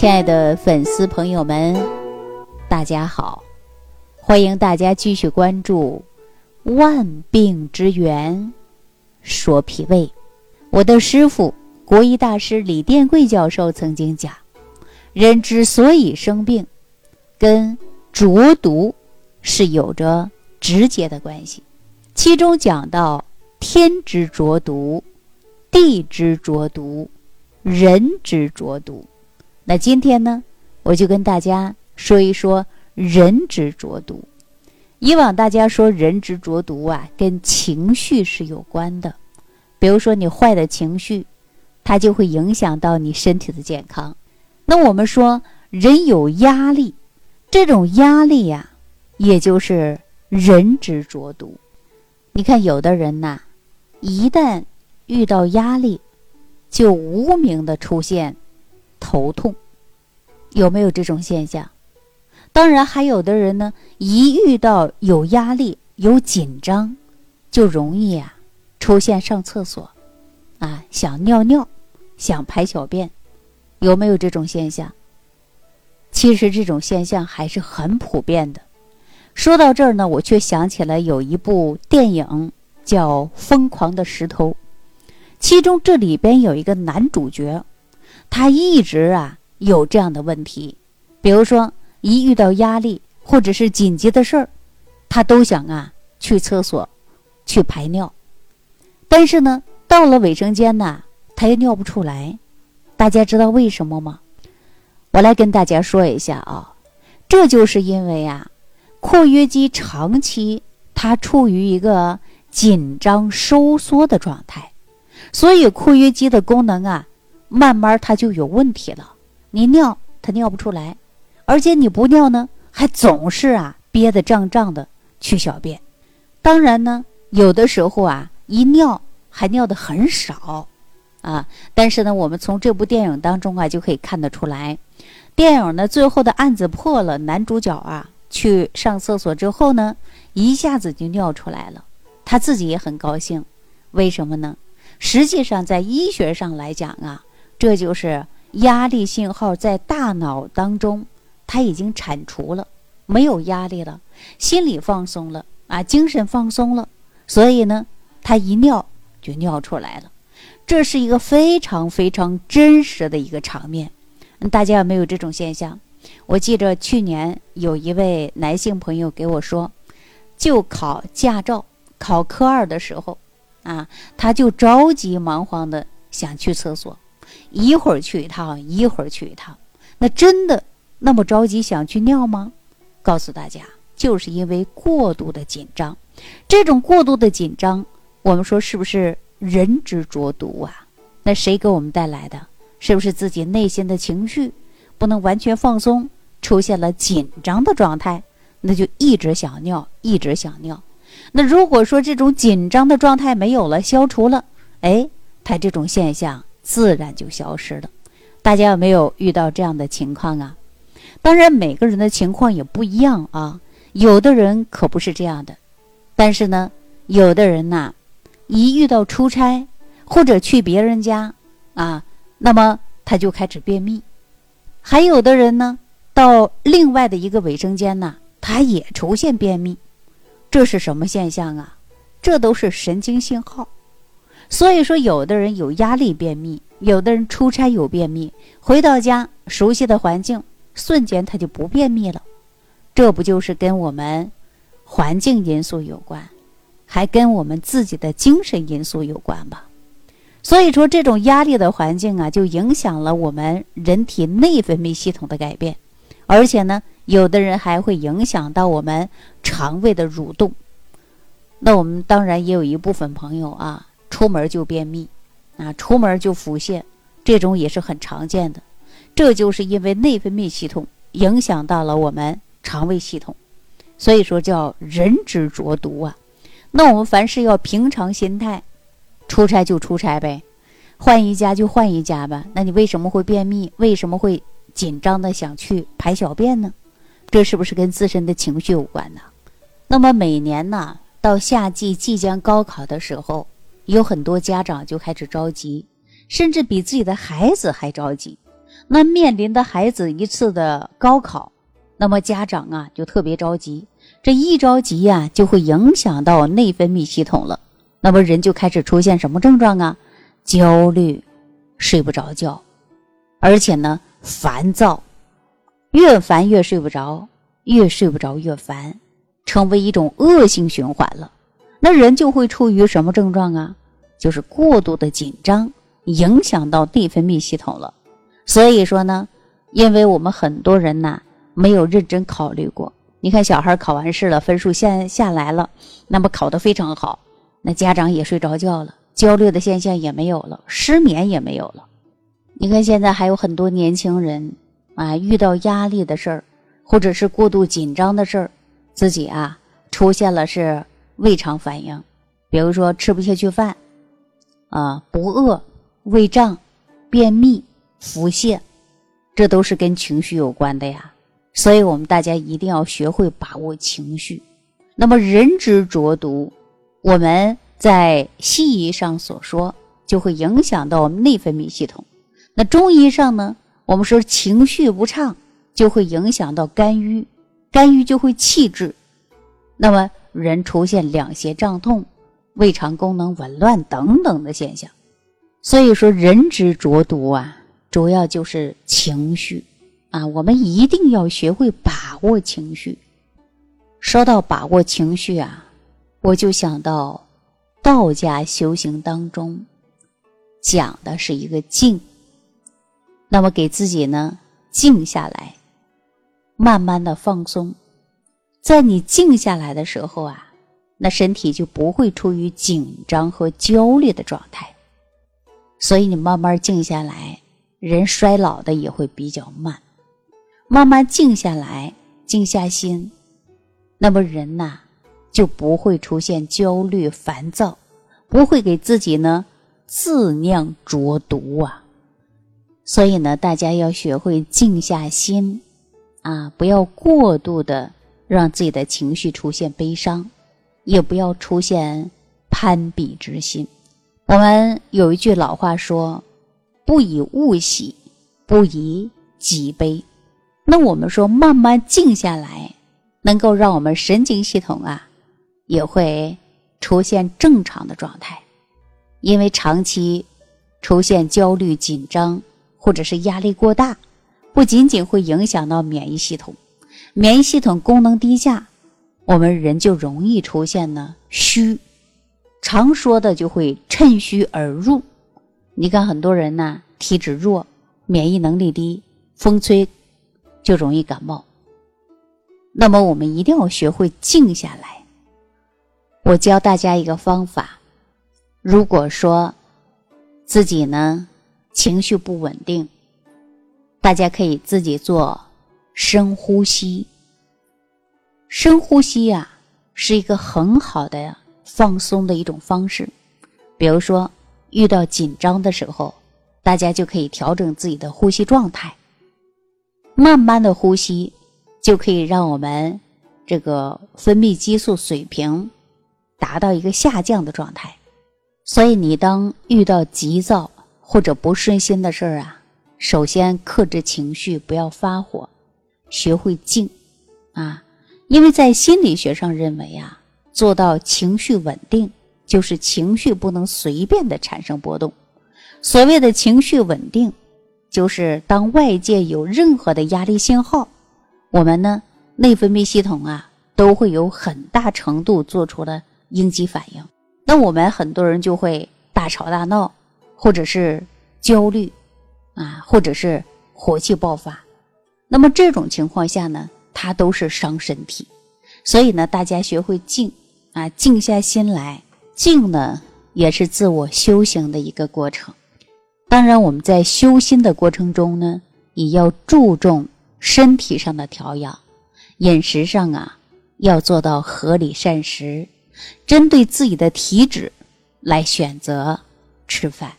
亲爱的粉丝朋友们，大家好！欢迎大家继续关注《万病之源说脾胃》。我的师傅国医大师李殿贵教授曾经讲，人之所以生病，跟浊毒是有着直接的关系。其中讲到天之浊毒、地之浊毒、人之浊毒。那今天呢，我就跟大家说一说人之浊毒。以往大家说人之浊毒啊，跟情绪是有关的。比如说你坏的情绪，它就会影响到你身体的健康。那我们说人有压力，这种压力呀，也就是人之浊毒。你看有的人呐，一旦遇到压力，就无名的出现。头痛，有没有这种现象？当然，还有的人呢，一遇到有压力、有紧张，就容易啊出现上厕所，啊想尿尿、想排小便，有没有这种现象？其实这种现象还是很普遍的。说到这儿呢，我却想起来有一部电影叫《疯狂的石头》，其中这里边有一个男主角。他一直啊有这样的问题，比如说一遇到压力或者是紧急的事儿，他都想啊去厕所去排尿，但是呢到了卫生间呢他也尿不出来。大家知道为什么吗？我来跟大家说一下啊，这就是因为啊括约肌长期它处于一个紧张收缩的状态，所以括约肌的功能啊。慢慢它就有问题了，你尿它尿不出来，而且你不尿呢，还总是啊憋得胀胀的去小便。当然呢，有的时候啊一尿还尿的很少，啊，但是呢，我们从这部电影当中啊就可以看得出来，电影呢最后的案子破了，男主角啊去上厕所之后呢，一下子就尿出来了，他自己也很高兴，为什么呢？实际上在医学上来讲啊。这就是压力信号在大脑当中，它已经铲除了，没有压力了，心理放松了啊，精神放松了，所以呢，他一尿就尿出来了，这是一个非常非常真实的一个场面。大家有没有这种现象？我记着去年有一位男性朋友给我说，就考驾照考科二的时候，啊，他就着急忙慌的想去厕所。一会儿去一趟，一会儿去一趟，那真的那么着急想去尿吗？告诉大家，就是因为过度的紧张。这种过度的紧张，我们说是不是人之浊毒啊？那谁给我们带来的？是不是自己内心的情绪不能完全放松，出现了紧张的状态？那就一直想尿，一直想尿。那如果说这种紧张的状态没有了，消除了，哎，它这种现象。自然就消失了，大家有没有遇到这样的情况啊？当然，每个人的情况也不一样啊。有的人可不是这样的，但是呢，有的人呐，一遇到出差或者去别人家啊，那么他就开始便秘。还有的人呢，到另外的一个卫生间呐，他也出现便秘。这是什么现象啊？这都是神经信号。所以说，有的人有压力便秘，有的人出差有便秘，回到家熟悉的环境，瞬间他就不便秘了。这不就是跟我们环境因素有关，还跟我们自己的精神因素有关吧？所以说，这种压力的环境啊，就影响了我们人体内分泌系统的改变，而且呢，有的人还会影响到我们肠胃的蠕动。那我们当然也有一部分朋友啊。出门就便秘，啊，出门就腹泻，这种也是很常见的。这就是因为内分泌系统影响到了我们肠胃系统，所以说叫人之浊毒啊。那我们凡事要平常心态，出差就出差呗，换一家就换一家吧。那你为什么会便秘？为什么会紧张的想去排小便呢？这是不是跟自身的情绪有关呢？那么每年呢，到夏季即将高考的时候。有很多家长就开始着急，甚至比自己的孩子还着急。那面临的孩子一次的高考，那么家长啊就特别着急，这一着急呀，就会影响到内分泌系统了。那么人就开始出现什么症状啊？焦虑，睡不着觉，而且呢烦躁，越烦越睡不着，越睡不着越烦，成为一种恶性循环了。那人就会处于什么症状啊？就是过度的紧张，影响到内分泌系统了。所以说呢，因为我们很多人呐没有认真考虑过。你看小孩考完试了，分数下下来了，那么考得非常好。那家长也睡着觉了，焦虑的现象也没有了，失眠也没有了。你看现在还有很多年轻人啊，遇到压力的事儿，或者是过度紧张的事儿，自己啊出现了是胃肠反应，比如说吃不下去饭，啊不饿、胃胀、便秘、腹泻，这都是跟情绪有关的呀。所以我们大家一定要学会把握情绪。那么人之浊毒。我们在西医上所说，就会影响到我们内分泌系统。那中医上呢，我们说情绪不畅，就会影响到肝郁，肝郁就会气滞，那么人出现两胁胀痛、胃肠功能紊乱等等的现象。所以说，人之浊毒啊，主要就是情绪啊，我们一定要学会把握情绪。说到把握情绪啊。我就想到，道家修行当中讲的是一个静。那么给自己呢静下来，慢慢的放松。在你静下来的时候啊，那身体就不会处于紧张和焦虑的状态。所以你慢慢静下来，人衰老的也会比较慢。慢慢静下来，静下心，那么人呐。就不会出现焦虑、烦躁，不会给自己呢自酿浊毒啊。所以呢，大家要学会静下心啊，不要过度的让自己的情绪出现悲伤，也不要出现攀比之心。我们有一句老话说：“不以物喜，不以己悲。”那我们说，慢慢静下来，能够让我们神经系统啊。也会出现正常的状态，因为长期出现焦虑、紧张或者是压力过大，不仅仅会影响到免疫系统，免疫系统功能低下，我们人就容易出现呢虚，常说的就会趁虚而入。你看很多人呢体质弱，免疫能力低，风吹就容易感冒。那么我们一定要学会静下来。我教大家一个方法，如果说自己呢情绪不稳定，大家可以自己做深呼吸。深呼吸呀，是一个很好的放松的一种方式。比如说遇到紧张的时候，大家就可以调整自己的呼吸状态，慢慢的呼吸，就可以让我们这个分泌激素水平。达到一个下降的状态，所以你当遇到急躁或者不顺心的事儿啊，首先克制情绪，不要发火，学会静啊。因为在心理学上认为啊，做到情绪稳定，就是情绪不能随便的产生波动。所谓的情绪稳定，就是当外界有任何的压力信号，我们呢内分泌系统啊都会有很大程度做出了。应激反应，那我们很多人就会大吵大闹，或者是焦虑，啊，或者是火气爆发。那么这种情况下呢，它都是伤身体。所以呢，大家学会静啊，静下心来，静呢也是自我修行的一个过程。当然，我们在修心的过程中呢，也要注重身体上的调养，饮食上啊要做到合理膳食。针对自己的体质来选择吃饭，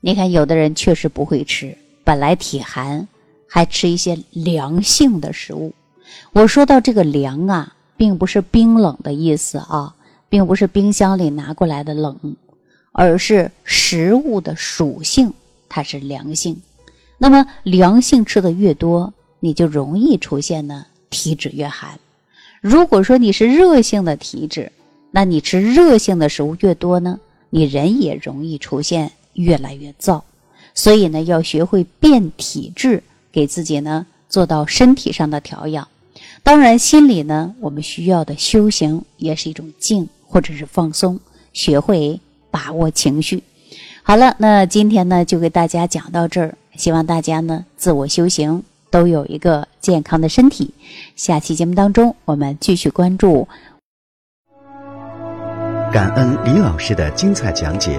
你看有的人确实不会吃，本来体寒，还吃一些凉性的食物。我说到这个凉啊，并不是冰冷的意思啊，并不是冰箱里拿过来的冷，而是食物的属性它是凉性。那么凉性吃的越多，你就容易出现呢体质越寒。如果说你是热性的体质，那你吃热性的食物越多呢，你人也容易出现越来越燥。所以呢，要学会变体质，给自己呢做到身体上的调养。当然，心里呢，我们需要的修行也是一种静或者是放松，学会把握情绪。好了，那今天呢就给大家讲到这儿，希望大家呢自我修行都有一个健康的身体。下期节目当中，我们继续关注。感恩李老师的精彩讲解。